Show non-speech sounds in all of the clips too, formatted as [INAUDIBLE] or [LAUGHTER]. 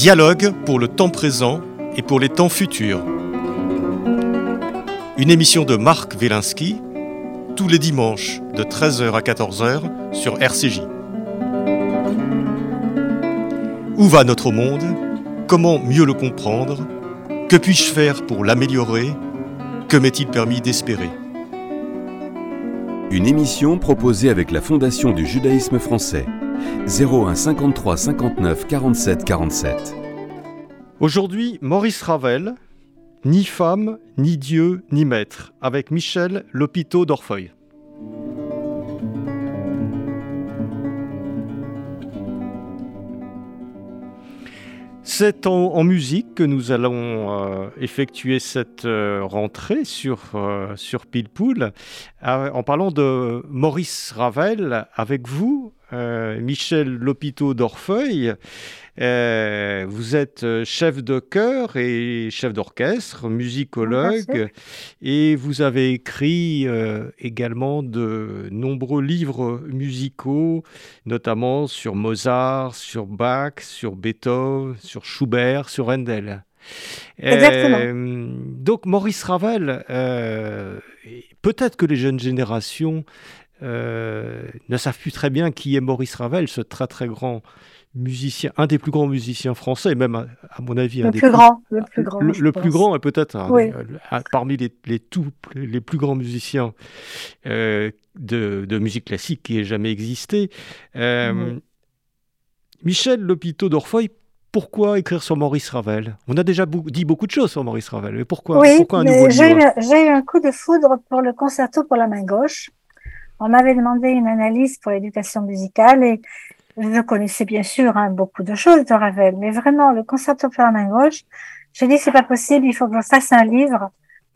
Dialogue pour le temps présent et pour les temps futurs. Une émission de Marc Wielinski tous les dimanches de 13h à 14h sur RCJ. Où va notre monde? Comment mieux le comprendre? Que puis-je faire pour l'améliorer? Que m'est-il permis d'espérer? Une émission proposée avec la Fondation du judaïsme français. 01 53 59 47 47. Aujourd'hui, Maurice Ravel, Ni femme, ni Dieu, ni maître, avec Michel Lopito d'Orfeuille. C'est en, musique que nous allons euh, effectuer cette euh, rentrée sur, euh, sur Pilpoul en parlant de Maurice Ravel avec vous, Michel Lopito d'Orfeuille. Euh, vous êtes euh, chef de chœur et chef d'orchestre, musicologue, et vous avez écrit euh, également de nombreux livres musicaux, notamment sur Mozart, sur Bach, sur Beethoven, sur Schubert, sur Handel. Exactement. donc Maurice Ravel, peut-être que les jeunes générations ne savent plus très bien qui est Maurice Ravel, ce très très grand musicien, un des plus grands musiciens français, même à, mon avis, le un des plus grand, le plus grand, le, plus grand et peut-être parmi les, les, tout, les plus grands musiciens euh, de, de, musique classique qui ait jamais existé. Euh, Michel Lopito d'Orfeuille, pourquoi écrire sur Maurice Ravel? On a déjà dit beaucoup de choses sur Maurice Ravel, mais pourquoi, oui, pourquoi un nouveau J'ai eu un coup de foudre pour le concerto pour la main gauche. On m'avait demandé une analyse pour l'éducation musicale et je connaissais bien sûr hein, beaucoup de choses de Ravel, mais vraiment le concerto pour la main gauche, j'ai dit c'est pas possible, il faut que je fasse un livre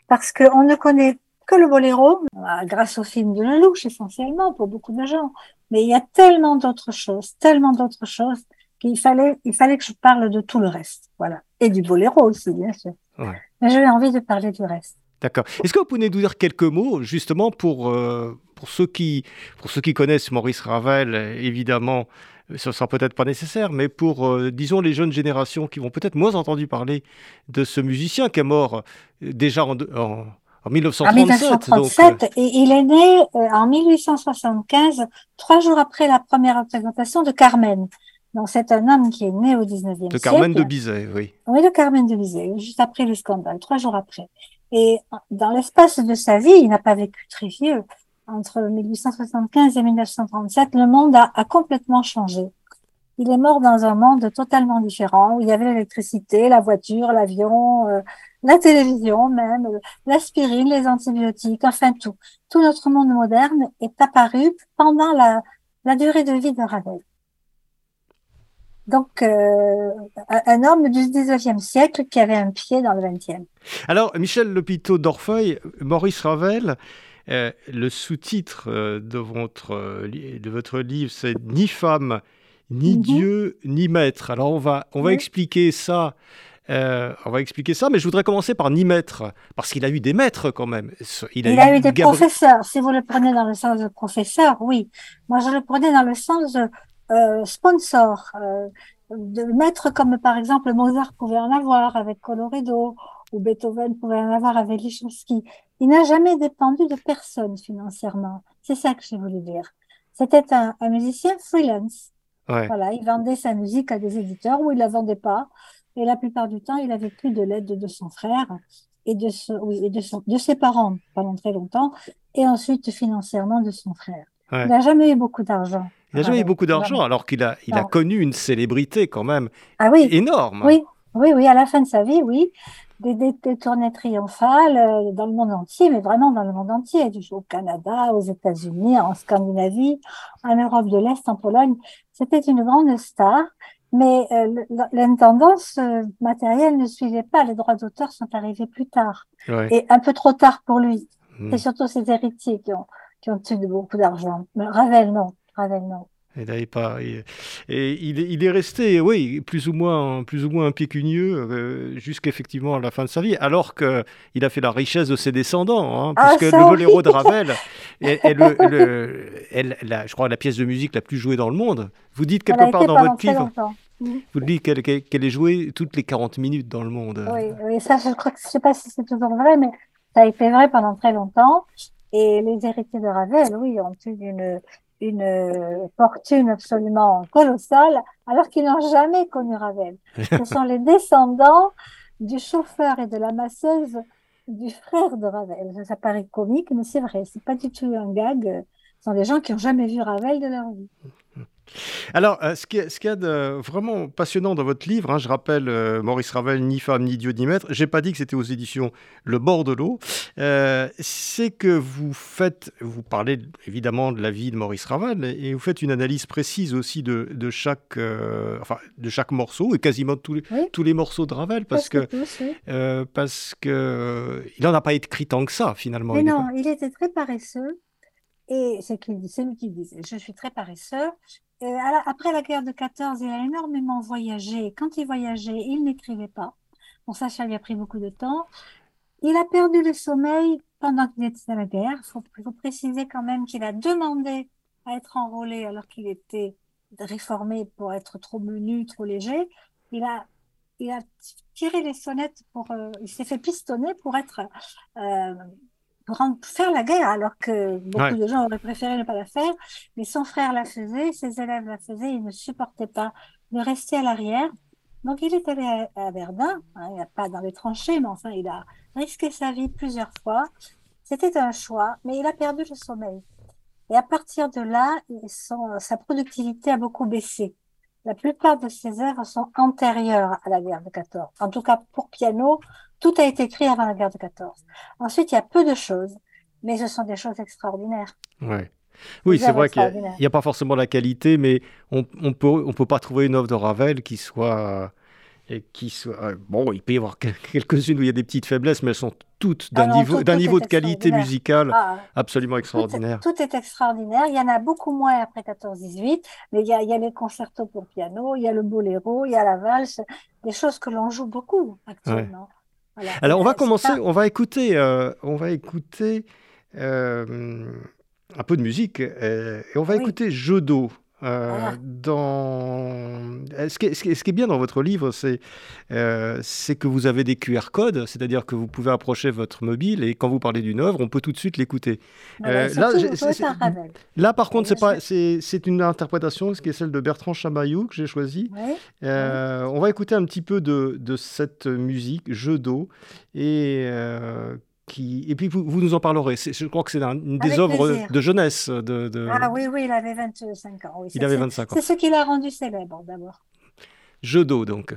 parce qu'on ne connaît que le boléro, euh, grâce au film de Lelouch essentiellement pour beaucoup de gens. Mais il y a tellement d'autres choses, tellement d'autres choses qu'il fallait, il fallait que je parle de tout le reste, voilà, et du boléro aussi bien sûr. Ouais. Mais j'avais envie de parler du reste. D'accord. Est-ce que vous pouvez nous dire quelques mots justement pour euh, pour ceux qui pour ceux qui connaissent Maurice Ravel, évidemment, ce sera peut-être pas nécessaire, mais pour, euh, disons, les jeunes générations qui vont peut-être moins entendu parler de ce musicien qui est mort euh, déjà en, en, 1937. En 1937, euh, et il est né en 1875, trois jours après la première représentation de Carmen. Donc c'est un homme qui est né au 19e siècle. De Carmen de Bizet, oui. Oui, de Carmen de Bizet, juste après le scandale, trois jours après. Et dans l'espace de sa vie, il n'a pas vécu très vieux entre 1875 et 1937, le monde a, complètement changé. Il est mort dans un monde totalement différent où il y avait l'électricité, la voiture, l'avion, euh, la télévision même, l'aspirine, les antibiotiques, enfin tout. Tout notre monde moderne est apparu pendant la, la durée de vie de Ravel. Donc, euh, un homme du 19e siècle qui avait un pied dans le 20e. Alors, Michel Lopito d'Orfeuille, Maurice Ravel, euh, le sous-titre euh, de, votre, de votre livre, c'est Ni femme, ni mhm. Dieu, ni maître. Alors on va, on va expliquer ça. on va expliquer ça, mais je voudrais commencer par ni maître, parce qu'il a eu des maîtres quand même. Il a, eu, des professeurs. Si vous le prenez dans le sens de professeur, oui. Moi, je le prenais dans le sens de sponsor, de maître comme par exemple Mozart pouvait en avoir avec Coloredo, ou Beethoven pouvait en avoir avec Lichowski. Il n'a jamais dépendu de personne financièrement. C'est ça que j'ai voulu dire. C'était un, un, musicien freelance. Voilà, il vendait sa musique à des éditeurs ou il la vendait pas. Et la plupart du temps, il avait plus de l'aide de son frère et de, ce, oui, et de, son, de ses parents pendant très longtemps, et ensuite financièrement de son frère. Il n'a jamais eu beaucoup d'argent. Il n'a jamais eu beaucoup d'argent, alors qu'il a, il a connu une célébrité quand même ah, oui. énorme. Oui, oui, oui, à la fin de sa vie, oui des, des, tournées triomphales euh, dans le monde entier, mais vraiment dans le monde entier, du au Canada, aux États-Unis, en Scandinavie, en Europe de l'Est, en Pologne. C'était une grande star, mais euh, l'intendance euh, matérielle ne suivait pas. Les droits d'auteur sont arrivés plus tard, et un peu trop tard pour lui. Hmm. C'est surtout ses héritiers qui ont, qui ont eu beaucoup d'argent. Ravel, non. Ravel, non. Et, pas, et, il, est resté, oui, plus ou moins, plus ou moins impécunieux euh, jusqu'effectivement à la fin de sa vie, alors qu'il a fait la richesse de ses descendants, hein, ah, puisque le boléro de Ravel [LAUGHS] est, le, je crois, la pièce de musique la plus jouée dans le monde. Vous dites quelque part dans votre livre, Vous dites qu'elle est jouée toutes les 40 minutes dans le monde. Oui, oui ça, je crois que je sais pas si c'est toujours vrai, mais ça a été vrai pendant très longtemps. Et les héritiers de Ravel, oui, ont eu une, une fortune absolument colossale, alors qu'ils n'ont jamais connu Ravel. Ce [LAUGHS] sont les descendants du chauffeur et de la masseuse du frère de Ravel. Ça paraît comique, mais c'est vrai, c'est pas du tout un gag. Ce sont des gens qui n'ont jamais vu Ravel de leur vie. Alors, euh, ce qu'il y, a de vraiment passionnant dans votre livre, hein, je rappelle euh, Maurice Ravel, Ni femme, ni Dieu, ni maître, j'ai pas dit que c'était aux éditions Le bord de l'eau, euh, c'est que vous faites, vous parlez évidemment de la vie de Maurice Ravel, et vous faites une analyse précise aussi de, chaque, enfin, de chaque morceau, et quasiment tous les, tous les morceaux de Ravel, parce que, parce que il n'en a pas écrit tant que ça, finalement. Mais non, il était très paresseux. Et c'est lui qui disait, je suis très paresseux, après la guerre de 14, il a énormément voyagé. Quand il voyageait, il n'écrivait pas. Bon, ça, ça lui a pris beaucoup de temps. Il a perdu le sommeil pendant qu'il était à la guerre. Il faut, faut, préciser quand même qu'il a demandé à être enrôlé alors qu'il était réformé pour être trop menu, trop léger. Il a, tiré les sonnettes pour, euh, il s'est fait pistonner pour être euh, faire la guerre, alors que beaucoup de gens auraient préféré ne pas la faire. Mais son frère la faisait, ses élèves la faisaient, il ne supportait pas de rester à l'arrière. Donc il est allé à, Verdun, hein, pas dans les tranchées, mais enfin il a risqué sa vie plusieurs fois. C'était un choix, mais il a perdu le sommeil. Et à partir de là, sa productivité a beaucoup baissé. La plupart de ses œuvres sont antérieures à la guerre de 14. En tout cas, pour piano, tout a été écrit avant la guerre de 14. Ensuite, il y a peu de choses, mais ce sont des choses extraordinaires. Ouais. Oui, c'est vrai qu'il n'y a, pas forcément la qualité, mais on ne peut, on peut pas trouver une œuvre de Ravel qui soit et qui soit euh, bon, il peut y avoir quelques-unes où il y a des petites faiblesses, mais elles sont toutes d'un ah niveau, d'un niveau de qualité musicale ah, absolument extraordinaire. Tout est, extraordinaire. Il y en a beaucoup moins après 14-18, mais il y, a, il y a les concertos pour piano, il y a le boléro, il y a la valse, des choses que l'on joue beaucoup actuellement. Alors on va commencer, on va écouter, euh, on va écouter euh, un peu de musique et on va écouter Jeu d'eau. Euh, ah. dans... ce, qui est, ce, qui est, bien dans votre livre, c'est euh, que vous avez des QR codes, c'est-à-dire que vous pouvez approcher votre mobile et quand vous parlez d'une œuvre, on peut tout de suite l'écouter. Euh, là, là, par contre, c'est une interprétation, ce qui est celle de Bertrand Chamaillou que j'ai choisi. On va écouter un petit peu de, de cette musique, Jeu d'eau, et et puis vous, nous en parlerez. Je crois que c'est une des œuvres de jeunesse. De, Ah oui, oui, il avait 25 ans. il avait 25 ans. C'est ce qui l'a rendu célèbre d'abord. Jeu d'eau donc.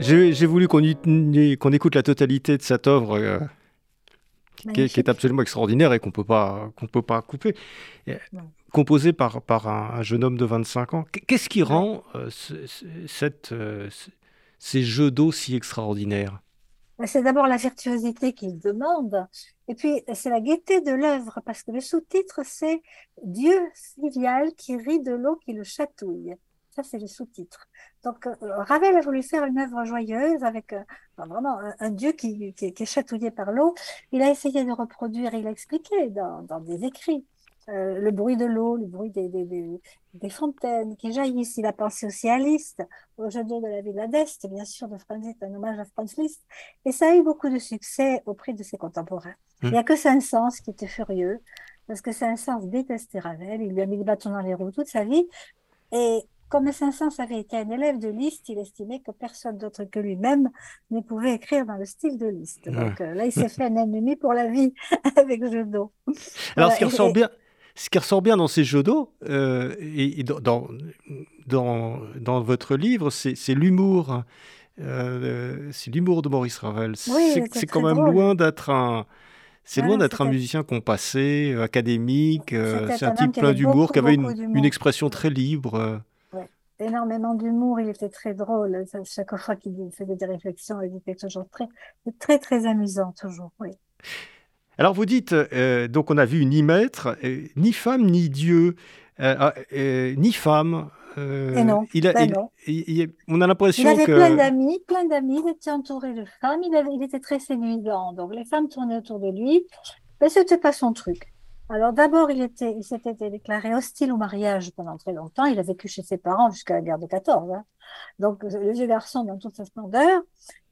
J'ai voulu qu'on écoute la totalité de cette œuvre euh, qui, est, absolument extraordinaire et qu'on pas qu'on peut pas couper. Composée par, par un, jeune homme de 25 ans. Qu'est-ce qui rend euh, cette, euh, ces jeux d'eau si extraordinaires? Bah, c'est d'abord la virtuosité qu'il demande, et puis c'est la gaieté de l'œuvre, parce que le sous-titre, c'est Dieu filial qui rit de l'eau qui le chatouille. Ça, c'est le sous-titre. Donc, euh, Ravel a voulu faire une œuvre joyeuse avec euh, vraiment un, Dieu qui, est chatouillé par l'eau. Il a essayé de reproduire, il a expliqué dans, des écrits, euh, le bruit de l'eau, le bruit des, des, des, des, fontaines qui jaillissent. Il a pensé aussi à Liszt, au jeu d'eau de la Villa d'Est, bien sûr, de Franz Liszt, un hommage à Franz Liszt. Et ça a eu beaucoup de succès auprès de ses contemporains. Il n'y a que Saint-Saëns qui était furieux, parce que Saint-Saëns détestait Ravel. Il lui a mis le bâton dans les roues toute sa vie. Et comme Saint-Saëns avait été un élève de Liszt, il estimait que personne d'autre que lui-même ne pouvait écrire dans le style de Liszt. Donc euh, là, il s'est fait un ennemi pour la vie [LAUGHS] avec d'eau. Alors, ce qui ressort bien, ce qui ressort bien dans ces jeux d'eau, euh, et, dans, dans, dans, votre livre, c'est l'humour. Euh, c'est l'humour de Maurice Ravel. c'est quand même loin d'être un. C'est loin d'être un musicien compassé, académique. c'est un type plein d'humour, qui avait une, une, expression très libre énormément d'humour, il était très drôle. Chaque fois qu'il faisait des réflexions, il était toujours très, très, très amusant, toujours, oui. Alors vous dites, euh, donc on a vu ni maître, euh, ni femme, ni Dieu, euh, ah, ni femme. Et non, il a, ben on a l'impression que... Il avait plein d'amis, plein d'amis, il était entouré de femmes, il, il était très séduisant, donc les femmes tournaient autour de lui, mais c'était pas son truc. Alors d'abord, il était, il s'était déclaré hostile au mariage pendant très longtemps. Il a vécu chez ses parents jusqu'à la guerre de 14. Hein. Donc le vieux garçon dans toute sa splendeur.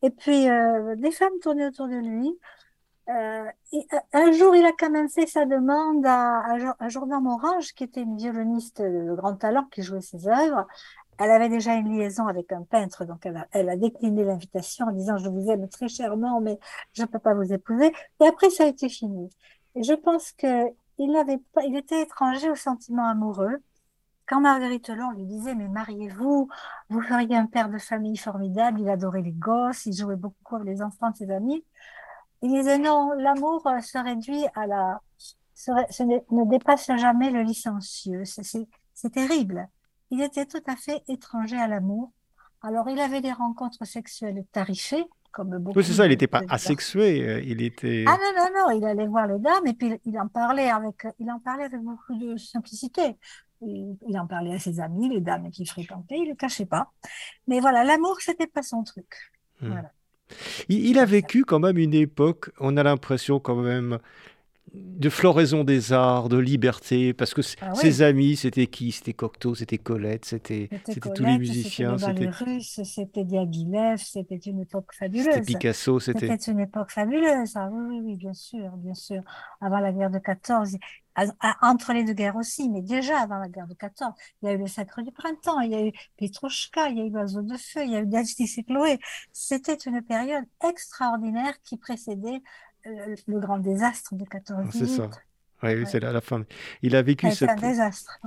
Et puis euh, des femmes tournaient autour de lui. Euh, un jour, il a quand même fait sa demande à, à, Jordan Morange, qui était une violoniste de grand talent qui jouait ses œuvres. Elle avait déjà une liaison avec un peintre, donc elle a, elle a décliné l'invitation en disant je vous aime très chèrement, mais je ne peux pas vous épouser. Et après, ça a été fini. Et je pense que il, avait pas, il était étranger au sentiment amoureux. Quand Marguerite Long lui disait, mais mariez-vous, vous feriez un père de famille formidable, il adorait les gosses, il jouait beaucoup avec les enfants de ses amis. Il disait, non, l'amour euh, se réduit à la, ne dépasse jamais le licencieux. C'est terrible. Il était tout à fait étranger à l'amour. Alors, il avait des rencontres sexuelles tarifées, oui, c'est ça, il n'était pas asexué, euh, il était... Ah non, non, non, il allait voir les dames et puis il en parlait avec, il en parlait avec beaucoup de simplicité. Il, en parlait à ses amis, les dames qu'il fréquentait, il ne le cachait pas. Mais voilà, l'amour, c'était pas son truc. Hmm. Voilà. il, a vécu quand même une époque, on a l'impression quand même, de floraison des arts, de liberté, parce que ah ses amis, c'était qui? C'était Cocteau, c'était Colette, c'était tous les musiciens. C'était c'était Diaghilev, c'était une époque fabuleuse. C'était Picasso, c'était... C'était une époque fabuleuse, ah, oui, oui, oui, bien sûr, bien sûr. Avant la guerre de 14, entre les deux guerres aussi, mais déjà avant la guerre de 14, il y a eu le Sacre du Printemps, il y a eu Petrouchka, il y a eu l'Oiseau de Feu, il y a eu Dastis et Chloé. C'était une période extraordinaire qui précédait le, grand désastre de 14 C'est ça. Oui, c'est la, la, fin. Il a vécu C'est un désastre.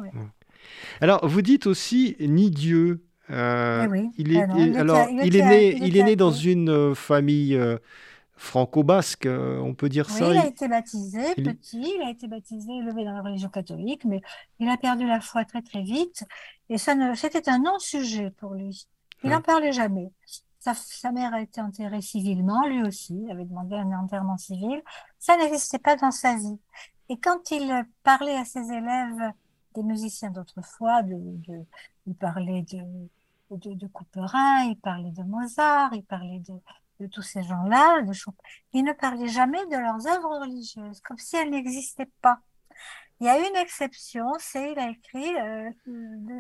Alors, vous dites aussi ni Dieu. Euh, eh il est, alors, il, est né, il est né dans une euh, famille euh, franco-basque, on peut dire ça. Oui, il a été baptisé petit, il a été baptisé, élevé dans la religion catholique, mais il a perdu la foi très très vite. Et ça ne, c'était un non-sujet pour lui. Il n'en parlait jamais. Sa, mère a été enterrée civilement, lui aussi, il avait demandé un enterrement civil. Ça n'existait pas dans sa vie. Et quand il parlait à ses élèves des musiciens d'autrefois, de, il parlait de, de, de Couperin, il parlait de Mozart, il parlait de, de tous ces gens-là, il ne parlait jamais de leurs œuvres religieuses, comme si elles n'existaient pas. Il y a une exception, c'est il a écrit euh,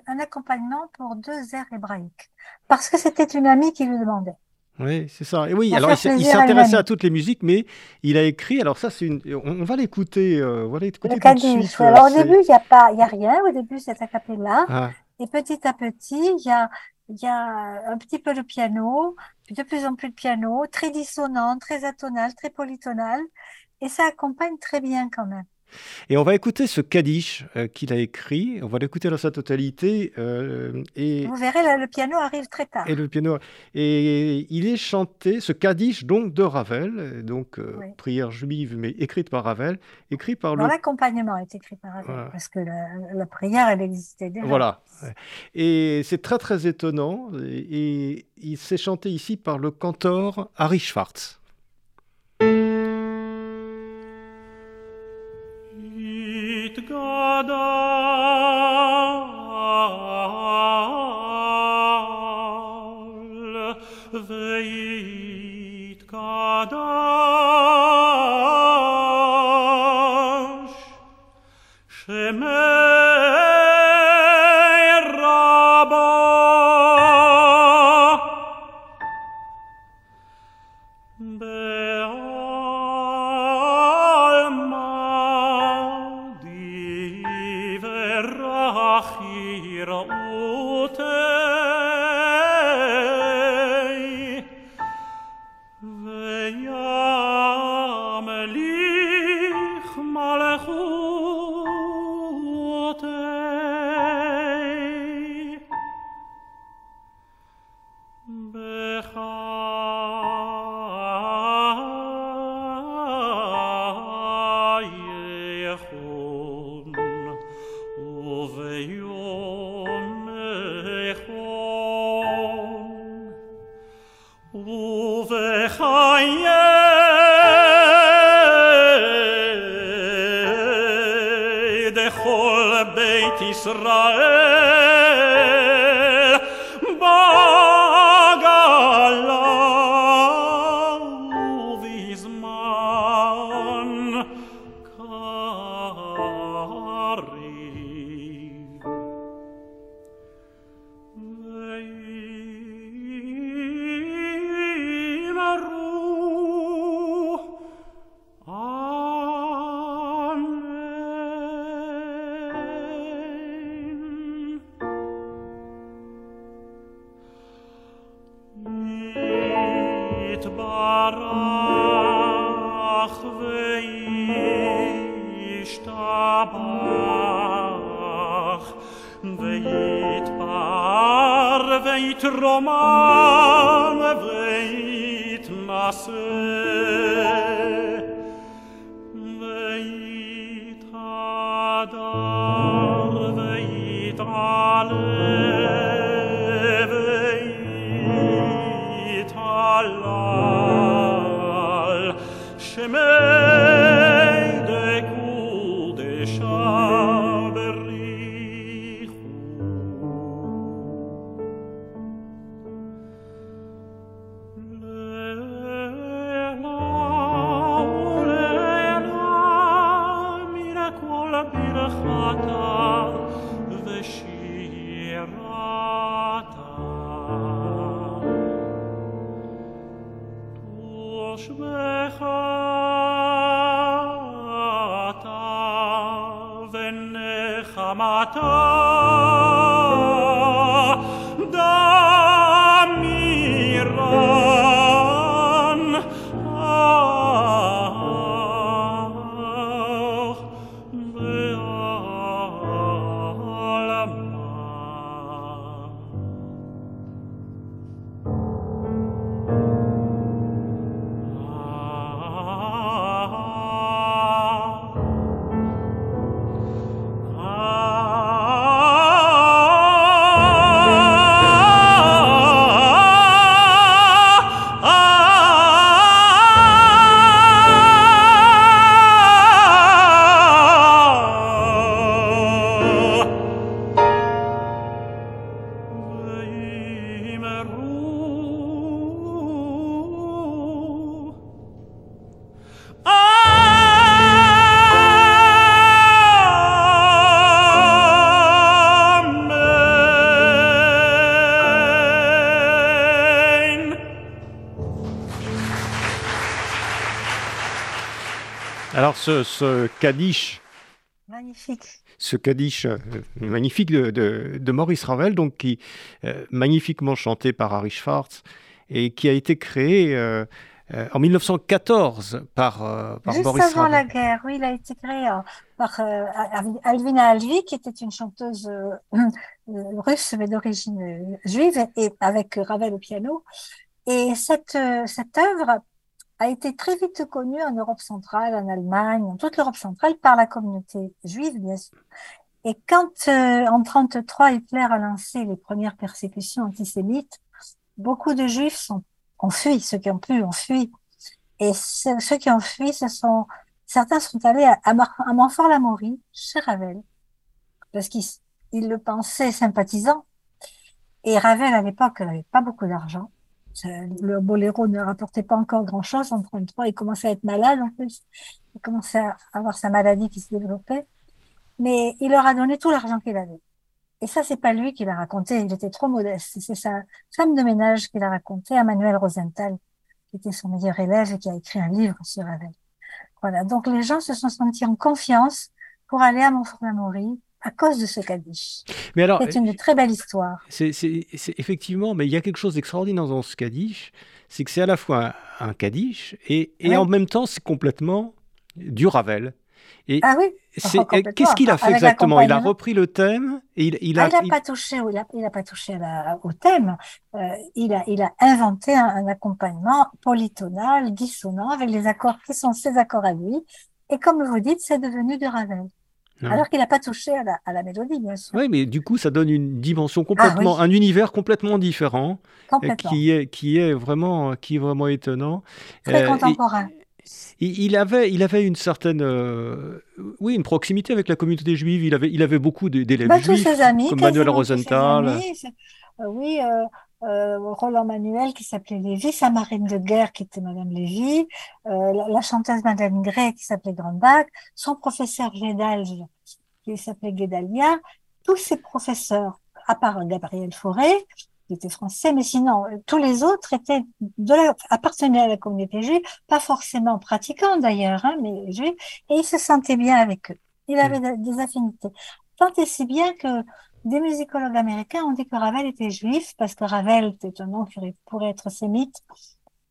un accompagnement pour deux airs hébraïques, parce que c'était une amie qui lui demandait. Oui, c'est ça. Et oui, alors il s'intéressait à, toutes les musiques, mais il a écrit. Alors ça, c'est une. On, va l'écouter. Euh, voilà, écouter tout de suite. Alors au début, il n'y a pas, il y a rien. Au début, c'est a cappella. Ah. Et petit à petit, il y a, il y a un petit peu de piano, de plus en plus de piano, très dissonant, très atonal, très polytonal, et ça accompagne très bien quand même. Et on va écouter ce Kaddish euh, qu'il a écrit. On va l'écouter dans sa totalité. Euh, et vous verrez, le piano arrive très tard. Et le piano. Et il est chanté, ce Kaddish donc de Ravel, donc euh, prière juive mais écrite par Ravel, écrit par le. L'accompagnement est écrit par Ravel parce que la, prière elle existait déjà. Voilà. Et c'est très très étonnant. Et, il s'est chanté ici par le cantor Harry Schwartz. God ce, ce Kaddish. Magnifique. Ce Kaddish euh, magnifique de, Maurice Ravel, donc qui euh, magnifiquement chanté par Harry Schwartz et qui a été créé euh, euh, en 1914 par, par Juste Boris avant Ravel. la guerre, oui, il a été créé par Alvina Alvi, qui était une chanteuse russe mais d'origine juive, et avec Ravel au piano. Et cette, cette œuvre a été très vite connue en Europe centrale, en Allemagne, en toute l'Europe centrale, par la communauté juive, bien sûr. Et quand, en 33, Hitler a lancé les premières persécutions antisémites, beaucoup de juifs sont, ont fui, ceux qui ont pu ont fui. Et ceux qui ont fui, ce sont, certains sont allés à, à Montfort-l'Amaury, chez Ravel, parce qu'ils il le pensaient sympathisant. Et Ravel, à l'époque, n'avait pas beaucoup d'argent. Le boléro ne rapportait pas encore grand-chose. En 33, il commençait à être malade, en plus. Il commençait à avoir sa maladie qui se développait. Mais il leur a donné tout l'argent qu'il avait. Et ça, c'est pas lui qui l'a raconté, il était trop modeste. C'est sa femme de ménage qui l'a raconté à Manuel Rosenthal, qui était son meilleur élève et qui a écrit un livre sur Ravel. Voilà. Donc, les gens se sont sentis en confiance pour aller à Montfort-l'Amaury à cause de ce Kaddish. Mais alors, c'est une très belle histoire. C'est effectivement, mais il y a quelque chose d'extraordinaire dans ce Kaddish, c'est que c'est à la fois un, un Kaddish et, et en même temps, c'est complètement du Ravel. Et ah oui Qu'est-ce qu'il a fait exactement? Il a repris le thème et il, il a. Ah, il n'a pas touché, il a, il a pas touché la, au thème. Euh, il a, il a inventé un, un, accompagnement polytonal, dissonant, avec les accords qui sont ses accords à lui. Et comme vous dites, c'est devenu de Ravel. Alors qu'il n'a pas touché à la, à la, mélodie, bien sûr. Oui, mais du coup, ça donne une dimension complètement, ah, oui. un univers complètement différent, complètement. qui est qui est vraiment qui est vraiment étonnant. Très euh, contemporain. Et, il avait, il avait une certaine, euh, oui, une proximité avec la communauté juive. Il avait, il avait beaucoup d'élèves bah, juifs, tous ses amis, comme Manuel Rosenthal. Euh, oui, euh, euh, Roland Manuel qui s'appelait Lévy, sa marine de guerre qui était Madame Lévy, euh, la, la, chanteuse Madame Gray qui s'appelait Grandbach, son professeur Gédalge qui s'appelait Guédalia, tous ces professeurs, à part Gabriel Fauré, qui était français, mais sinon, tous les autres étaient de la, appartenaient à la communauté juive, pas forcément pratiquants d'ailleurs, hein, mais juifs, et il se sentait bien avec eux. Il avait mmh. des affinités. Tant et si bien que des musicologues américains ont dit que Ravel était juif, parce que Ravel était un nom qui pourrait être sémite.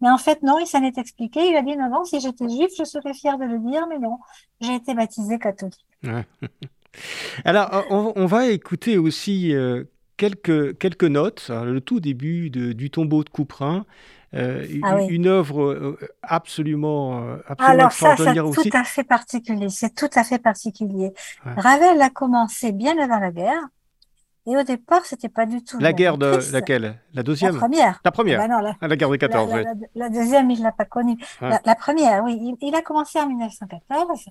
Mais en fait, non, il s'en est expliqué. Il a dit, non, non, si j'étais juif, je serais fier de le dire, mais non, j'ai été baptisé catholique. [LAUGHS] Alors, on, on, va écouter aussi euh, quelques, quelques notes, le tout début de, du tombeau de Couperin. Euh, ah oui. Une œuvre euh, absolument, absolument Alors ça, c'est aussi. tout à fait particulier. C'est tout à fait particulier. Ouais. Ravel a commencé bien avant la guerre. Et au départ, c'était pas du tout. La guerre de laquelle? La deuxième? La première. La première. Ah ben non, la, la, guerre de 14, la, oui. la, deuxième, il l'a pas connue. Ouais. La, première, oui. Il, il, a commencé en 1914,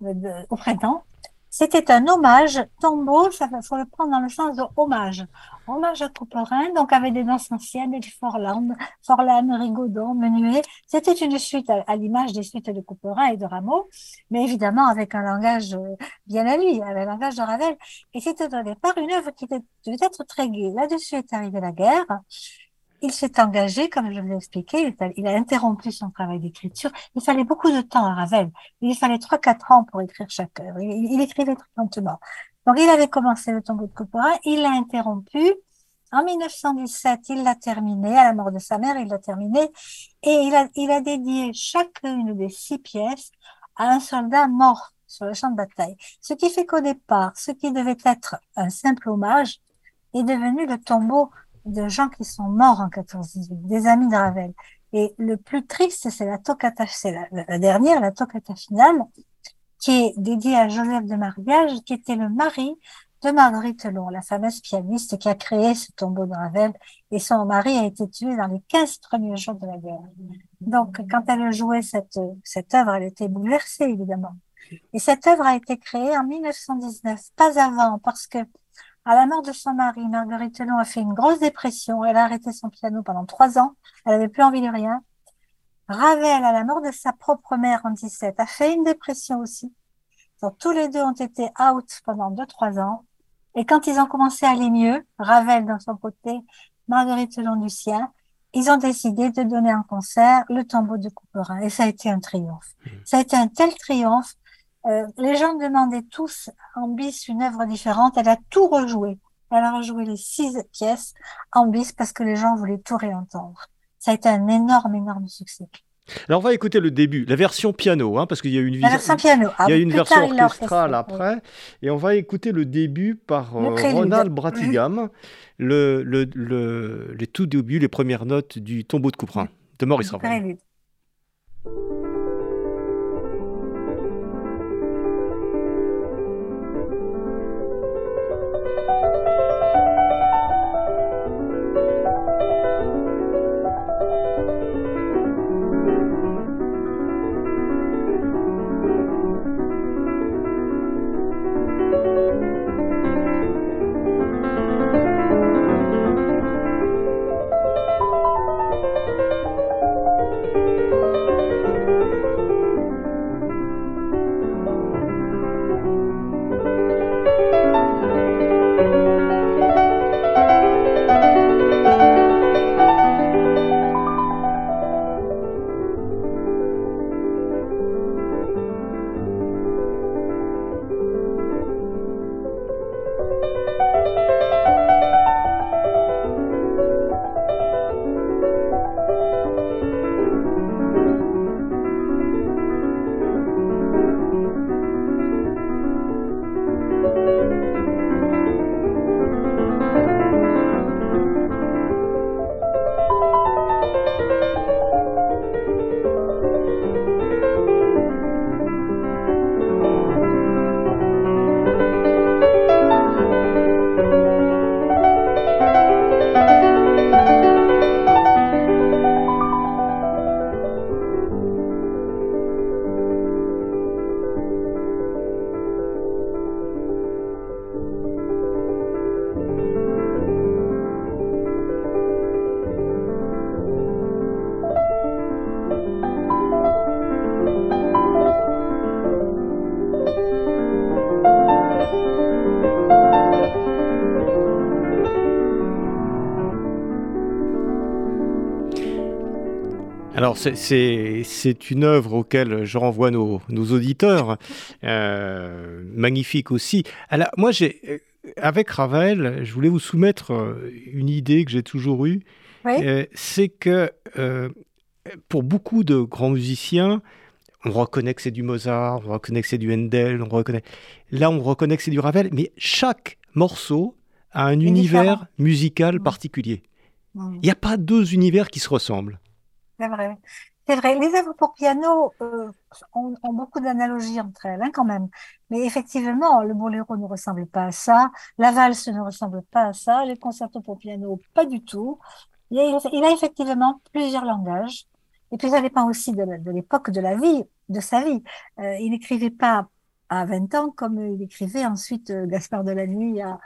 de, au printemps. C'était un hommage, tombeau, ça faut le prendre dans le sens de hommage. Hommage à Couperin, donc avec des danses anciennes, des Forlan, Forlan, Rigaudon, Menuet. C'était une suite à, à l'image des suites de Couperin et de Rameau, mais évidemment avec un langage bien à lui, avec un langage de Ravel. Et c'était au départ une œuvre qui devait être très gaie. Là-dessus est arrivée la guerre il s'est engagé, comme je vous l'ai expliqué, il a, interrompu son travail d'écriture. Il fallait beaucoup de temps à Ravel. Il fallait trois, quatre ans pour écrire chaque œuvre. Il, écrivait très lentement. Donc, il avait commencé le tombeau de Couperin, il l'a interrompu. En 1917, il l'a terminé. À la mort de sa mère, il l'a terminé. Et il a dédié chacune des six pièces à un soldat mort sur le champ de bataille. Ce qui fait qu'au départ, ce qui devait être un simple hommage est devenu le tombeau de gens qui sont morts en 14-18, des amis de Ravel. Et le plus triste, c'est la toccata, c'est la, dernière, la toccata finale, qui est dédiée à Joseph de Mariage, qui était le mari de Marguerite Long, la fameuse pianiste qui a créé ce tombeau de Ravel. Et son mari a été tué dans les 15 premiers jours de la guerre. Donc, quand elle joué cette, cette œuvre, elle était bouleversée, évidemment. Et cette œuvre a été créée en 1919, pas avant, parce que à la mort de son mari, Marguerite Long a fait une grosse dépression. Elle a arrêté son piano pendant trois ans. Elle avait plus envie de rien. Ravel, à la mort de sa propre mère en 17, a fait une dépression aussi. Donc, tous les deux ont été out pendant deux, trois ans. Et quand ils ont commencé à aller mieux, Ravel dans son côté, Marguerite Long du sien, ils ont décidé de donner un concert, le tombeau de Couperin. Et ça a été un triomphe. Ça a été un tel triomphe euh, les gens demandaient tous en bis une œuvre différente. Elle a tout rejoué. Elle a rejoué les six pièces en bis parce que les gens voulaient tout réentendre. Ça a été un énorme, énorme succès. Alors on va écouter le début, la version piano, hein, parce qu'il y a une, version piano. il y a ah, une version orchestrale après, et on va écouter le début par euh, Ronald Bratigam, le, le, le, les tout débuts, les premières notes du tombeau de Couperin de Maurice Ravel. C'est une œuvre auquel je renvoie nos, auditeurs, euh, magnifique aussi. Alors, moi, j'ai, euh, avec Ravel, je voulais vous soumettre euh, une idée que j'ai toujours eue. c'est que pour beaucoup de grands musiciens, on reconnaît que c'est du Mozart, on reconnaît que c'est du Handel, on reconnaît. Là, on reconnaît que c'est du Ravel, mais chaque morceau a un univers musical particulier. Il n'y a pas deux univers qui se ressemblent. C'est vrai. C'est vrai. Les œuvres pour piano euh, ont, beaucoup d'analogies entre elles, hein, quand même. Mais effectivement, le boléro ne ressemble pas à ça, la valse ne ressemble pas à ça, les concertos pour piano, pas du tout. Il a, effectivement plusieurs langages. Et puis ça dépend aussi de, l'époque de la vie, de sa vie. Euh, il n'écrivait pas à 20 ans comme il écrivait ensuite euh, Gaspard de la Nuit à,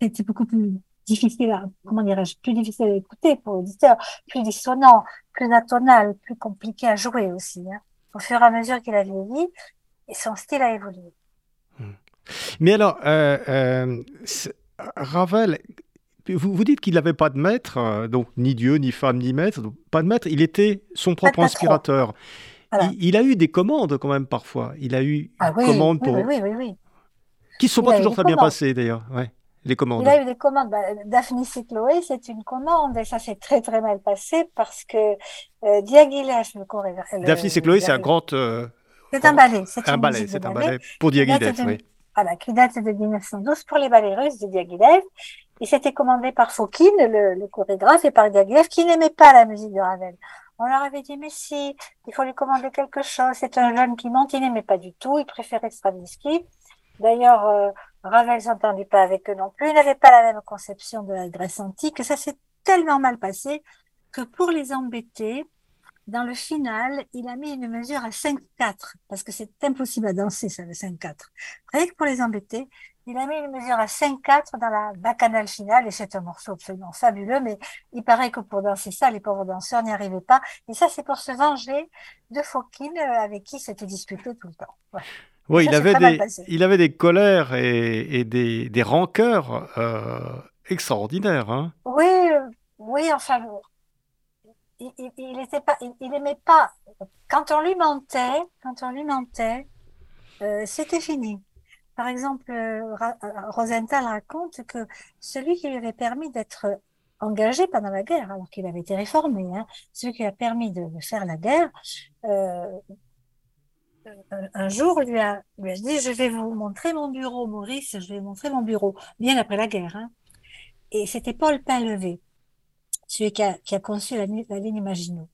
c'était beaucoup plus difficile à, comment dirais-je, plus difficile à écouter pour l'auditeur, plus dissonant, plus atonal, plus compliqué à jouer aussi. Hein. Au fur et à mesure qu'il a vieilli, et son style a évolué. Hmm. Mais alors, euh, euh, Ravel, vous, vous, dites qu'il n'avait pas de maître, euh, donc ni Dieu, ni femme, ni maître, donc pas de maître, il était son propre inspirateur. Il, a eu des commandes quand même parfois. Il a eu ah, oui, commandes pour. Oui, oui, oui, oui. Qui ne sont pas toujours très bien passées d'ailleurs. Ouais. Les commandes. Il a eu des commandes. Bah, Daphne et Chloé, c'est une commande et ça s'est très très mal passé parce que euh, Diaghilev, le chorégraphe. Daphne et Chloé, c'est un grand. Euh, c'est un ballet. C'est un ballet, c'est un ballet pour Diaghilev, oui. Voilà, qui date de 1912 pour les ballets russes de Diaghilev. Il s'était commandé par Fokine, le, le, chorégraphe, et par Diaghilev, qui n'aimait pas la musique de Ravel. On leur avait dit, mais si, il faut lui commander quelque chose. C'est un jeune qui monte, il n'aimait pas du tout, il préférait Stravinsky. D'ailleurs, euh, Ravel s'entendait pas avec eux non plus. Il n'avait pas la même conception de la Grèce antique. Ça s'est tellement mal passé que pour les embêter, dans le final, il a mis une mesure à 5-4 parce que c'est impossible à danser ça, le 5-4. Rien que pour les embêter, il a mis une mesure à 5-4 dans la bacchanale finale et c'est un morceau absolument fabuleux, mais il paraît que pour danser ça, les pauvres danseurs n'y arrivaient pas. Et ça, c'est pour se venger de Fokine euh, avec qui s'était disputé tout le temps. Oui, il avait, des, il avait des colères et, des, des rancœurs euh, extraordinaires. Hein. Oui, euh, oui, enfin, il, il, était pas, il, aimait pas. Quand on lui mentait, quand on lui mentait, euh, c'était fini. Par exemple, Rosenthal raconte que celui qui lui avait permis d'être engagé pendant la guerre, alors qu'il avait été réformé, hein, celui qui a permis de, faire la guerre, euh, un jour lui a, lui a dit, je vais vous montrer mon bureau, Maurice, je vais vous montrer mon bureau, bien après la guerre. Hein. Et c'était Paul Painlevé, celui qui a, conçu la, ligne Maginot.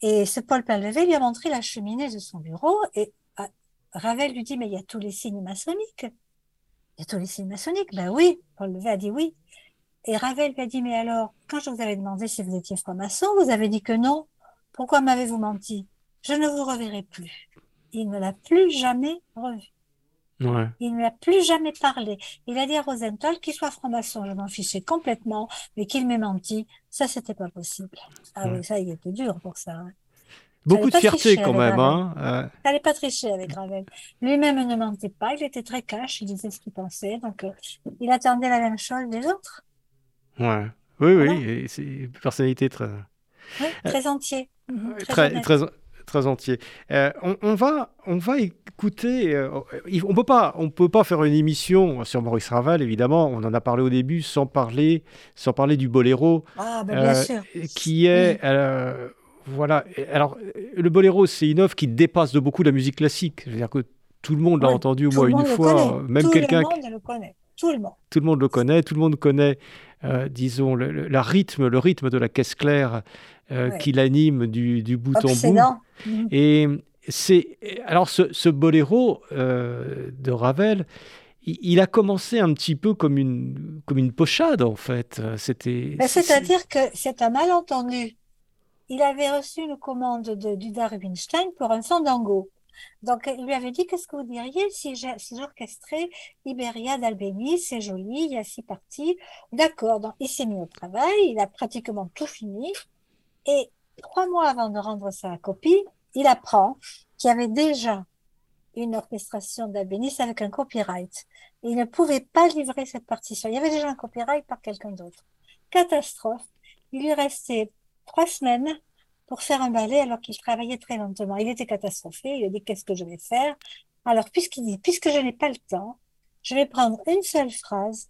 Et ce Paul Painlevé lui a montré la cheminée de son bureau et ah, Ravel lui dit, mais il y a tous les signes maçonniques. Il y a tous les signes maçonniques. Ben oui, Paul Levé a dit oui. Et Ravel lui a dit, mais alors, quand je vous avais demandé si vous étiez franc-maçon, vous avez dit que non. Pourquoi m'avez-vous menti? Je ne vous reverrai plus. Il ne l'a plus jamais revu. Il ne l'a plus jamais parlé. Il a dit à Rosenthal qu'il soit franc-maçon, je m'en fichais complètement, mais qu'il m'ait menti, ça, c'était pas possible. Ah oui, ça, il était dur pour ça. Hein. Beaucoup de fierté quand même. Hein euh... n'allait pas tricher avec Ravel. Lui-même ne mentait pas, il était très cash, il disait ce qu'il pensait, donc euh, il attendait la même chose des autres. Ouais. Oui, oui, c'est une personnalité très... Oui, très entier. Mhm, très, très, très, entier. Euh, on, va, on va écouter... Euh, on peut pas, on peut pas faire une émission sur Maurice Ravel, évidemment. On en a parlé au début, sans parler, sans parler du boléro. Ah, ben, bien sûr. Qui est... voilà. Alors, le boléro, c'est une œuvre qui dépasse de beaucoup la musique classique. Je veux dire que tout le monde l'a entendu au moins une fois. Même quelqu'un. Tout le monde le connaît. Tout le monde. Tout le monde le connaît. Tout le monde connaît euh, disons, le, rythme, le rythme de la caisse claire euh, qui l'anime du, bout en bout. Et c'est alors ce, boléro euh, de Ravel, il, a commencé un petit peu comme une comme une pochade en fait. C'était. C'est-à-dire que c'est un malentendu. Il avait reçu une commande de, du Darwinstein pour un fandango. Donc, il lui avait dit, qu'est-ce que vous diriez si j'orchestrais Iberia d'Albéniz, c'est joli, il y a six parties. D'accord, donc il s'est mis au travail, il a pratiquement tout fini. Et trois mois avant de rendre sa copie, il apprend qu'il y avait déjà une orchestration d'Albéniz avec un copyright. il ne pouvait pas livrer cette partition. Il y avait déjà un copyright par quelqu'un d'autre. Catastrophe. Il lui restait trois semaines pour faire un ballet alors qu'il travaillait très lentement. Il était catastrophé, il a dit qu'est-ce que je vais faire? Alors puisqu'il dit, puisque je n'ai pas le temps, je vais prendre une seule phrase,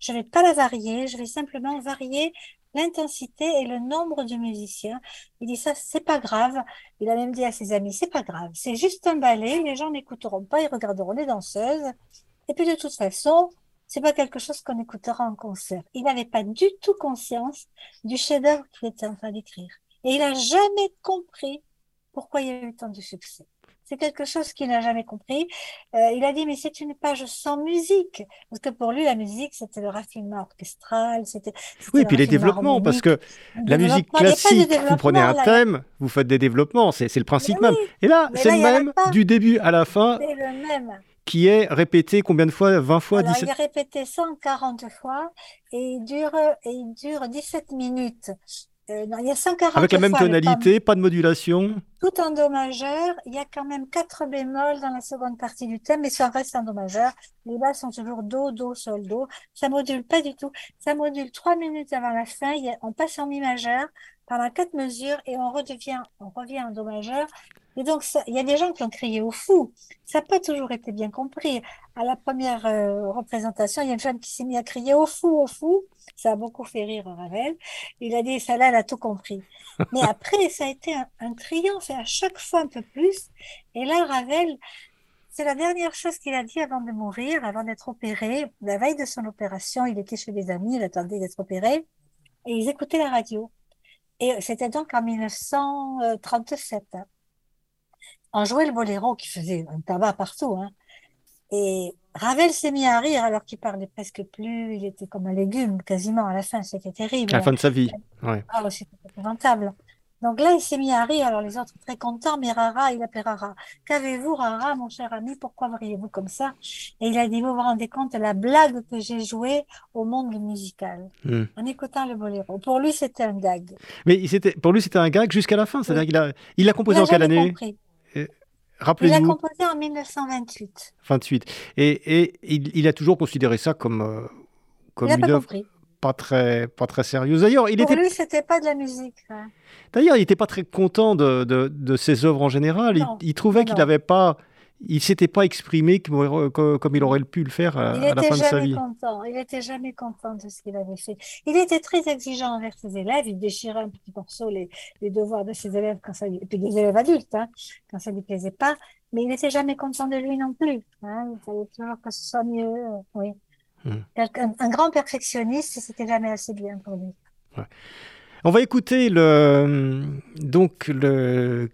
je vais pas la varier, je vais simplement varier l'intensité et le nombre de musiciens. Il dit ça, c'est pas grave. Il a même dit à ses amis, c'est pas grave, c'est juste un ballet, les gens n'écouteront pas, ils regarderont les danseuses. Et puis de toute façon, c'est pas quelque chose qu'on écoutera en concert. Il n'avait pas du tout conscience du chef-d'œuvre qu'il était en train d'écrire. Et il n'a jamais compris pourquoi il y a eu tant de succès. C'est quelque chose qu'il n'a jamais compris. Euh, il a dit, mais c'est une page sans musique. Parce que pour lui, la musique, c'était le raffinement orchestral. C'était, oui, puis les développements, parce que la musique classique, vous prenez un thème, vous faites des développements, c'est, le principe même. Et là, c'est le même du début à la fin. C'est le même qui est répété combien de fois? 20 fois? Alors, Il est répété 140 fois et il dure, et il dure 17 minutes. Euh, il y a 140 Avec la même tonalité, pas... de modulation Tout en do majeur. Il y a quand même quatre bémols dans la seconde partie du thème, mais ça reste en do majeur. Les basses sont toujours do, do, sol, do. Ça module pas du tout. Ça module trois minutes avant la fin. On passe en mi majeur pendant quatre mesures et on redevient, on revient en do majeur. Et donc, il y a des gens qui ont crié au fou. Ça n'a pas toujours été bien compris. À la première euh, représentation, il y a une femme qui s'est mise à crier au fou, au fou. Ça a beaucoup fait rire Ravel. Il a dit, ça là, elle a tout compris. Mais [LAUGHS] après, ça a été un, triomphe et à chaque fois un peu plus. Et là, Ravel, c'est la dernière chose qu'il a dit avant de mourir, avant d'être opéré. La veille de son opération, il était chez des amis, il attendait d'être opéré. Et ils écoutaient la radio. Et c'était donc en 1937 on jouait le boléro qui faisait un tabac partout. Hein. Et Ravel s'est mis à rire alors qu'il parlait presque plus, il était comme un légume quasiment à la fin, c'était terrible. À la fin de sa vie, ouais. Ah, c'était épouvantable. Donc là, il s'est mis à rire, alors les autres très contents, mais Rara, il appelait Rara. Qu'avez-vous, Rara, mon cher ami, pourquoi riez-vous comme ça? Et il a dit, vous vous rendez compte de la blague que j'ai jouée au monde musical, hmm. en écoutant le boléro. Pour lui, c'était un gag. Mais pour lui, c'était un gag jusqu'à la fin, c'est-à-dire qu'il a, il a composé en quelle année? Il a composé en 1928. 28. Et, et il, a toujours considéré ça comme, euh, comme une œuvre pas très, pas très sérieuse. D'ailleurs, il Pour était... lui, c'était pas de la musique. D'ailleurs, il n'était pas très content de, de, de, ses œuvres en général. il, trouvait qu'il n'avait pas il s'était pas exprimé comme, comme, il aurait pu le faire à, la fin de sa vie. Content. Il était jamais content de ce qu'il avait fait. Il était très exigeant envers ses élèves. Il déchirait un petit morceau les, les devoirs de ses élèves quand ça et puis des élèves adultes hein, quand ça lui plaisait pas. Mais il n'était jamais content de lui non plus. Hein. Il fallait toujours que ce soit mieux. Oui. Hmm. Un, grand perfectionniste, c'était jamais assez bien pour lui. Ouais. On va écouter le, donc le,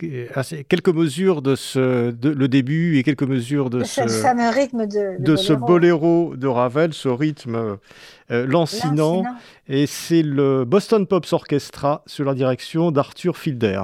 quelques mesures de ce, le début et quelques mesures de ce, fameux rythme de, de, ce boléro de Ravel, ce rythme euh, lancinant. Et c'est le Boston Pops Orchestra sous la direction d'Arthur Filder.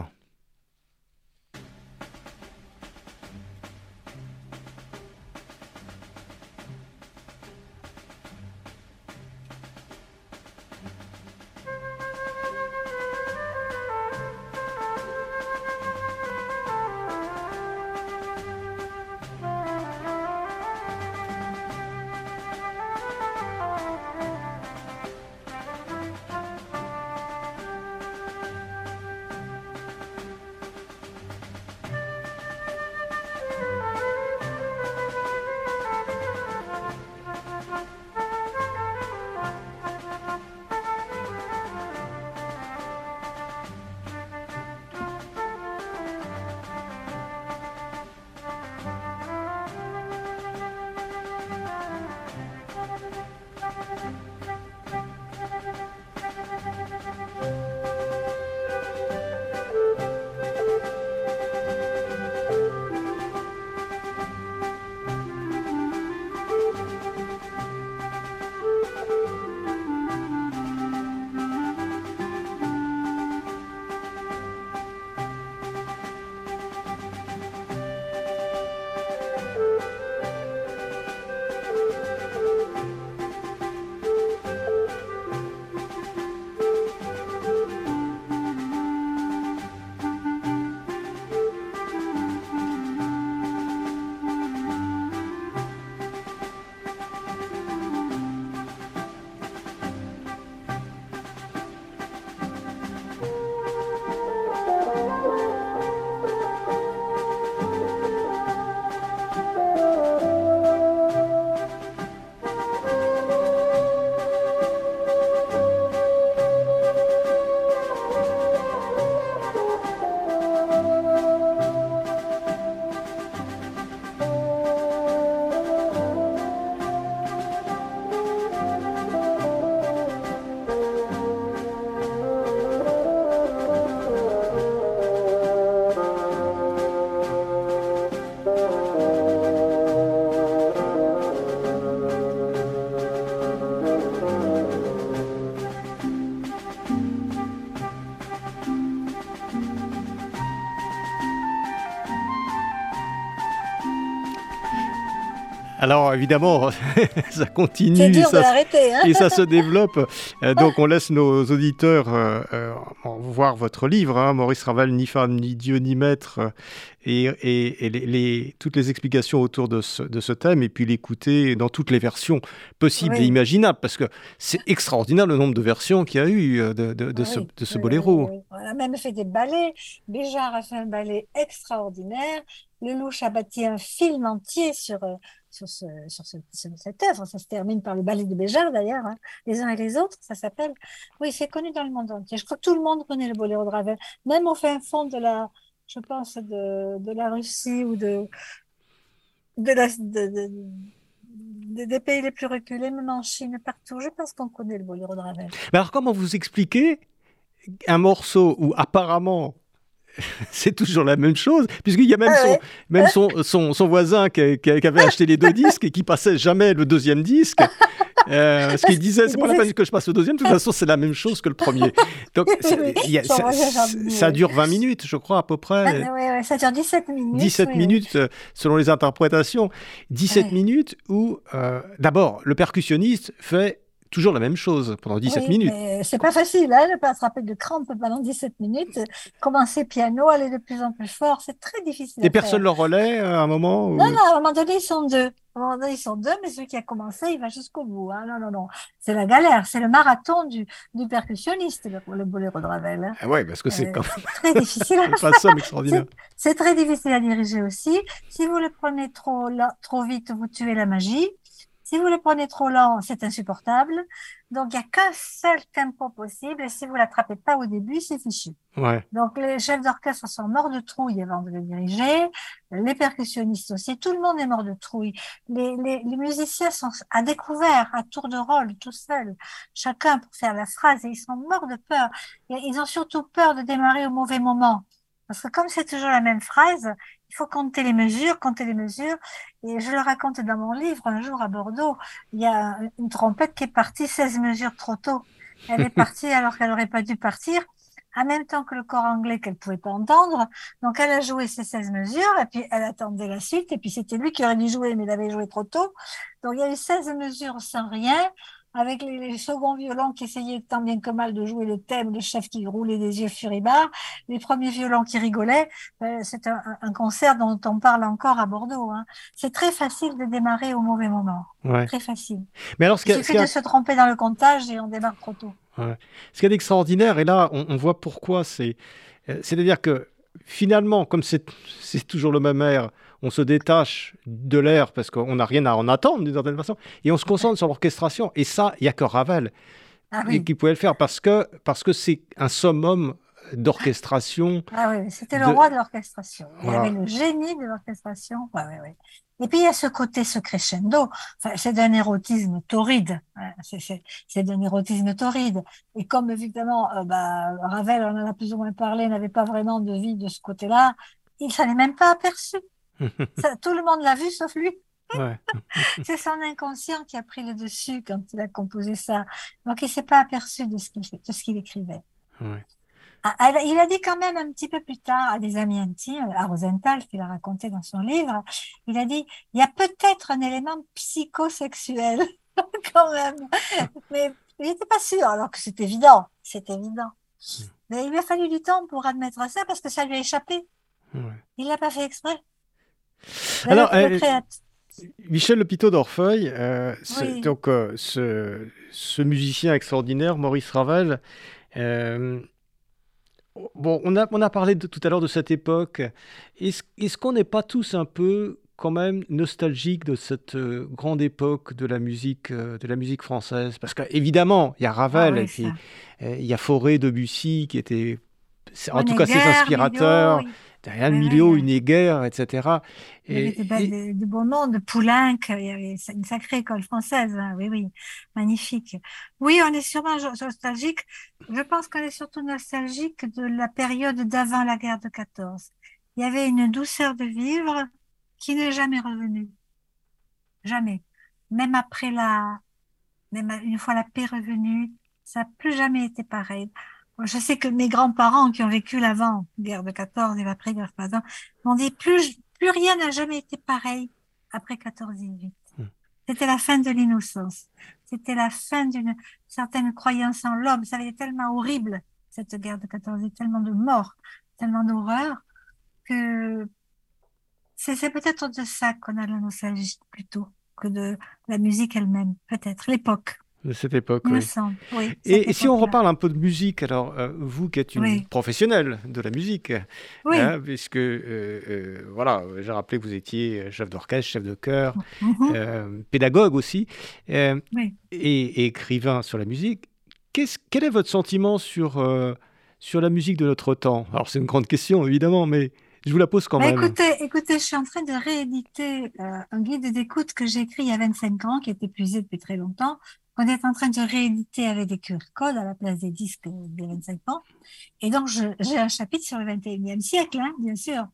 Alors évidemment, [LAUGHS] ça continue et ça, hein. et ça se développe. Euh, donc on laisse nos auditeurs euh, euh, voir votre livre, hein, Maurice Ravel, ni femme, ni Dieu, ni maître, et, et, les, toutes les explications autour de ce, de ce thème, et puis l'écouter dans toutes les versions possibles et imaginables, parce que c'est extraordinaire le nombre de versions qu'il y a eu de, de, ce, de ce boléro. On a même fait des ballets. Béjart a fait un ballet extraordinaire. Lelouch a bâti un film entier sur sur, ce, sur, ce, cette œuvre. Ça se termine par le ballet de Béjar, d'ailleurs, hein. les uns et les autres, ça s'appelle. Oui, c'est connu dans le monde entier. Je crois que tout le monde connaît le boléro de Ravel, même au fin fond de la, je pense, de, de la Russie ou de, de, des pays les plus reculés, même en Chine, partout. Je pense qu'on connaît le boléro de Ravel. Mais alors, comment vous expliquez un morceau où apparemment [LAUGHS] c'est toujours la même chose, puisqu'il y a même, ah son, même son, son, voisin qui, avait acheté les deux disques et qui passait jamais le deuxième disque. Euh, parce qu'il disait, c'est pas la peine que je passe le deuxième, de toute façon, c'est la même chose que le premier. Donc, ça, dure 20 minutes, je crois, à peu près. Ah, ça dure 17 minutes. 17 minutes, euh, selon les interprétations. 17 minutes où, euh, d'abord, le percussionniste fait toujours la même chose pendant 17 oui, minutes. C'est pas facile, hein, ne pas attraper de crampes pendant 17 minutes. Commencer piano, aller de plus en plus fort, c'est très difficile. Et personne le relais à un moment Non, non, à un moment donné, ils sont deux. À un moment donné, ils sont deux, mais celui qui a commencé, il va jusqu'au bout. Hein. Non, non, non. C'est la galère, c'est le marathon du, du percussionniste, le, le boléro de Ravel. Hein. Ah ouais, parce que c'est euh, quand même très difficile. [LAUGHS] C'est très difficile à diriger aussi. Si vous le prenez trop, trop vite, vous tuez la magie. Si vous le prenez trop lent, c'est insupportable. Donc, il n'y a qu'un seul tempo possible. Et si vous l'attrapez pas au début, c'est fichu. Ouais. Donc, les chefs d'orchestre sont morts de trouille avant de le diriger. Les percussionnistes aussi. Tout le monde est mort de trouille. Les, les, les musiciens sont à découvert, à tour de rôle, tout seuls. Chacun pour faire la phrase. Et ils sont morts de peur. Et ils ont surtout peur de démarrer au mauvais moment. Parce que comme c'est toujours la même phrase, il faut compter les mesures, compter les mesures. Et je le raconte dans mon livre, un jour à Bordeaux, il y a une trompette qui est partie 16 mesures trop tôt. Elle est [LAUGHS] partie alors qu'elle n'aurait pas dû partir, en même temps que le corps anglais qu'elle pouvait pas entendre. Donc elle a joué ses 16 mesures, et puis elle attendait la suite, et puis c'était lui qui aurait dû jouer, mais il avait joué trop tôt. Donc il y a eu 16 mesures sans rien avec les, seconds violons qui essayaient tant bien que mal de jouer le thème, le chef qui roulait des yeux furibards, les premiers violons qui rigolaient. Euh, c'est un, concert dont on parle encore à Bordeaux. Hein. C'est très facile de démarrer au mauvais moment. Très facile. Mais alors, ce Il suffit de se tromper dans le comptage et on démarre trop tôt. Ce qui est extraordinaire, et là, on, on voit pourquoi, c'est, euh, c'est-à-dire que finalement, comme c'est toujours le même air, on se détache de l'air parce qu'on n'a rien à en attendre d'une certaine façon, et on se concentre sur l'orchestration. Et ça, il n'y a que Ravel ah qui pouvait le faire parce que parce que c'est un summum d'orchestration. Ah oui, c'était le roi de l'orchestration. Il avait le génie de l'orchestration. Ouais, ouais, ouais. Et puis il y a ce côté ce crescendo. Enfin, c'est d'un érotisme torride. Hein. C'est d'un érotisme torride. Et comme évidemment, euh, bah, Ravel, on en a plus ou moins parlé, n'avait pas vraiment de vie de ce côté-là, il s'en est même pas aperçu. [LAUGHS] tout le monde l'a vu sauf lui. [LAUGHS] c'est son inconscient qui a pris le dessus quand il a composé ça. Donc il s'est pas aperçu de ce qu'il de ce qu'il écrivait. Ah, il a dit quand même un petit peu plus tard à des amis intimes, à Rosenthal, qu'il a raconté dans son livre, il a dit, il y a peut-être un élément psychosexuel, [LAUGHS] quand même. Mais il n'était pas sûr, alors que c'est évident, c'est évident. Mais il lui a fallu du temps pour admettre ça parce que ça lui a échappé. Il l'a pas fait exprès. Alors, euh, Michel Lepiteau d'Orfeuille, euh, donc euh, ce, ce, musicien extraordinaire, Maurice Ravel, Bon, on a, on a parlé tout à l'heure de cette époque. Est-ce qu'on n'est pas tous un peu quand même nostalgiques de cette grande époque de la musique, de la musique française? Parce qu'évidemment, il y a Ravel, ah et puis il y a Fauré, Debussy, qui étaient, en tout cas, ses inspirateurs Milieu, une guerre, etc. Il y avait de, de, bons noms, de Poulenc, il y avait une sacrée école française, hein, oui, oui, magnifique. Oui, on est sûrement nostalgique. Je pense qu'on est surtout nostalgique de la période d'avant la guerre de 14. Il y avait une douceur de vivre qui n'est jamais revenue. Jamais. Même après la, même une fois la paix revenue, ça n'a plus jamais été pareil. Je sais que mes grands-parents qui ont vécu l'avant-guerre de 14 et l'après-guerre de 14 m'ont dit plus, plus rien n'a jamais été pareil après 14-18. Hmm. C'était la fin de l'innocence. C'était la fin d'une certaine croyance en l'homme. Ça avait été tellement horrible, cette guerre de 14, et tellement de morts, tellement d'horreur, que c'est peut-être de ça qu'on a la nostalgie plutôt que de la musique elle-même, peut-être, l'époque de cette époque. Oui. et, si on reparle un peu de musique, alors euh, vous qui êtes une professionnelle de la musique, hein, puisque euh, euh, voilà, j'ai rappelé que vous étiez chef d'orchestre, chef de chœur, mhm. pédagogue aussi, et, écrivain sur la musique. quel est votre sentiment sur, sur la musique de notre temps? Alors c'est une grande question évidemment, mais je vous la pose quand bah, même. Écoutez, écoutez, je suis en train de rééditer un guide d'écoute que j'ai écrit il y a 25 ans, qui est épuisé depuis très longtemps, on est en train de rééditer avec des QR codes à la place des disques des 25 ans. Et donc, j'ai un chapitre sur le 21e siècle, hein, bien sûr.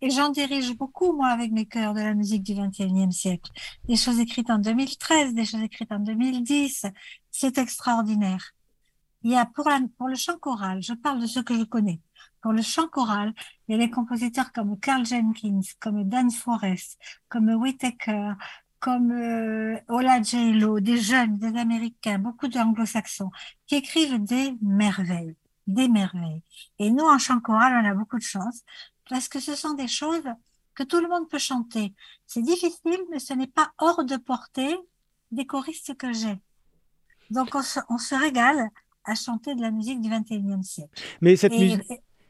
Et j'en dirige beaucoup, moi, avec mes chœurs de la musique du 21e siècle. Des choses écrites en 2013, des choses écrites en 2010. C'est extraordinaire. Il y a pour, le chant choral, je parle de ce que je connais. Pour le chant choral, il y a des compositeurs comme Carl Jenkins, comme Dan Forrest, comme Whittaker, comme euh, Ola J. Lo, des jeunes, des Américains, beaucoup d'anglo-saxons, qui écrivent des merveilles, des merveilles. Et nous, en chant choral, on a beaucoup de chance, parce que ce sont des choses que tout le monde peut chanter. C'est difficile, mais ce n'est pas hors de portée des choristes que j'ai. Donc, on se, on se, régale à chanter de la musique du 21e siècle. Mais cette musique...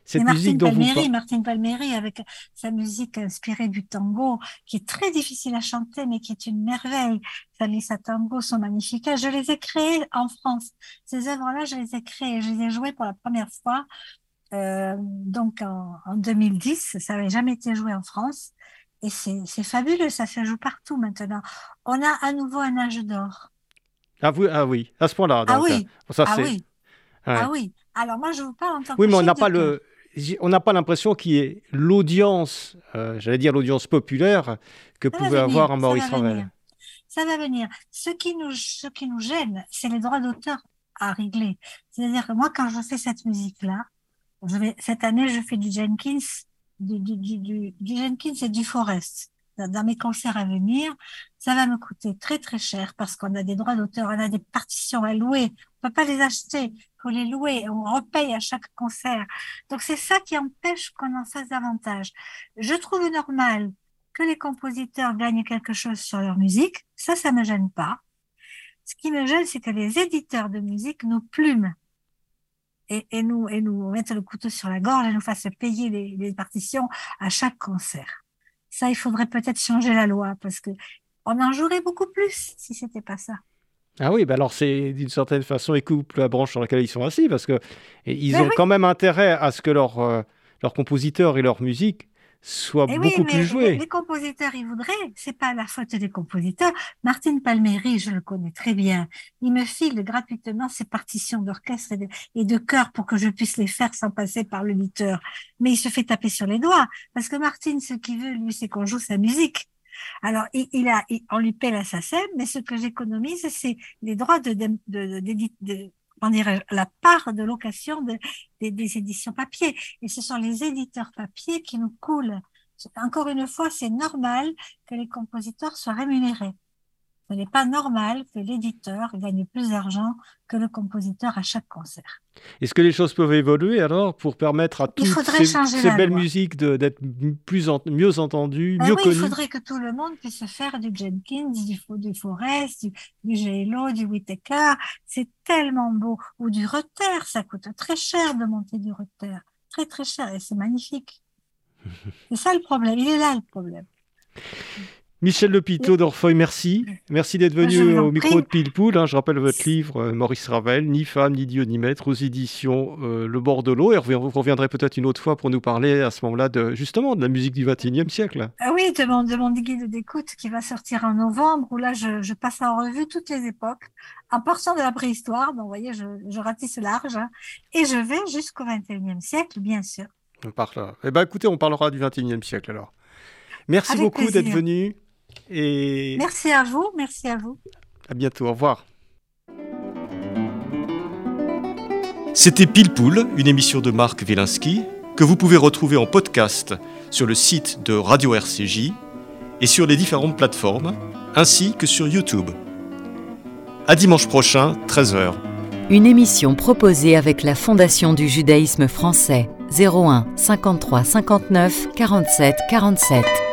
Cette musique dont Palmieri, vous... Martine Palmieri, avec sa musique inspirée du tango, qui est très difficile à chanter, mais qui est une merveille. Salissa Tango sont magnifiques. Je les ai créées en France. Ces œuvres-là, je les ai créées. Je les ai jouées pour la première fois, euh, donc en, en, 2010. Ça n'avait jamais été joué en France. Et c'est fabuleux, ça se joue partout maintenant. On a à nouveau un âge d'or. Ah, oui, ah oui, à ce point-là. Ah oui, ça, ah oui. Ouais. Ah oui. Alors moi, je vous parle en tant oui, que mais on n'a pas le on n'a pas l'impression qu'il y ait l'audience, euh, j'allais dire l'audience populaire, que ça pouvait avoir un Maurice Ravel. Ça va venir. Ce qui nous, ce qui nous gêne, c'est les droits d'auteur à régler. C'est-à-dire que moi, quand je fais cette musique-là, je vais, cette année, je fais du Jenkins, du, du, du, du Jenkins et du Forest dans mes concerts à venir, ça va me coûter très très cher parce qu'on a des droits d'auteur, on a des partitions à louer, on peut pas les acheter, faut les louer, on repaye à chaque concert. Donc c'est ça qui empêche qu'on en fasse davantage. Je trouve normal que les compositeurs gagnent quelque chose sur leur musique, ça, ça me gêne pas. Ce qui me gêne, c'est que les éditeurs de musique nous plument et, et, nous, et nous mettent le couteau sur la gorge et nous fassent payer les, les partitions à chaque concert. Ça, il faudrait peut-être changer la loi parce que on en jouerait beaucoup plus si c'était pas ça. Ah oui, bah alors c'est d'une certaine façon, ils coupent la branche sur laquelle ils sont assis parce que ils Mais ont oui. quand même intérêt à ce que leurs euh, leurs compositeurs et leur musique soient Eh oui, beaucoup mais plus les, joués. les compositeurs, ils voudraient. C'est pas la faute des compositeurs. Martine Palmieri, je le connais très bien. Il me file gratuitement ses partitions d'orchestre et de, et de chœur pour que je puisse les faire sans passer par l'éditeur. Mais il se fait taper sur les doigts parce que Martine, ce qu'il veut, lui, c'est qu'on joue sa musique. Alors, il, a, on lui paie la SACEM, mais ce que j'économise, c'est les droits de, de, de, de- comment dirais-je, la part de location de- des, des éditions papier. Et ce sont les éditeurs papier qui nous coulent. Encore une fois, c'est normal que les compositeurs soient rémunérés. Ce n'est pas normal que l'éditeur gagne plus d'argent que le compositeur à chaque concert. Est-ce que les choses peuvent évoluer alors pour permettre à Il toutes ces, belles loi. musiques de- d'être m- plus en- mieux entendues, Ben mieux oui, il connues? faudrait que tout le monde puisse faire du Jenkins, du, Fo- du Forest, du, du J.Lo, du Whittaker. C'est tellement beau. Ou du Rutter, ça coûte très cher de monter du Rutter. Très, très cher. Et c'est magnifique. [LAUGHS] C'est ça le problème. Il est là le problème. Michel Lepiteau d'Orfeuille, merci. Merci d'être venu au micro de Pilpoul. hein. Je rappelle votre livre, euh, Maurice Ravel, Ni femme, ni dieu, ni maître, aux éditions euh, Le Bord de l'eau. Et vous reviendrez peut-être une autre fois pour nous parler à ce moment-là de, justement de la musique du XXIe siècle. Ah oui, de mon, de mon guide d'écoute qui va sortir en novembre, où là, je, je passe en revue toutes les époques, en partant de la préhistoire. Donc, vous voyez, je, je ratisse large. hein. et je vais jusqu'au 21e siècle, bien sûr. On parle. Eh ben, écoutez, on parlera du XXIe siècle alors. Merci Avec beaucoup d'être venu. Et Merci à vous, merci à vous. à bientôt. Au revoir. C'était Pile Poule, une émission de Marc Wielinski que vous pouvez retrouver en podcast sur le site de Radio RCJ et sur les différentes plateformes, ainsi que sur YouTube. À dimanche prochain, 13h. Une émission proposée avec la Fondation du judaïsme français 01 53 59 47 47.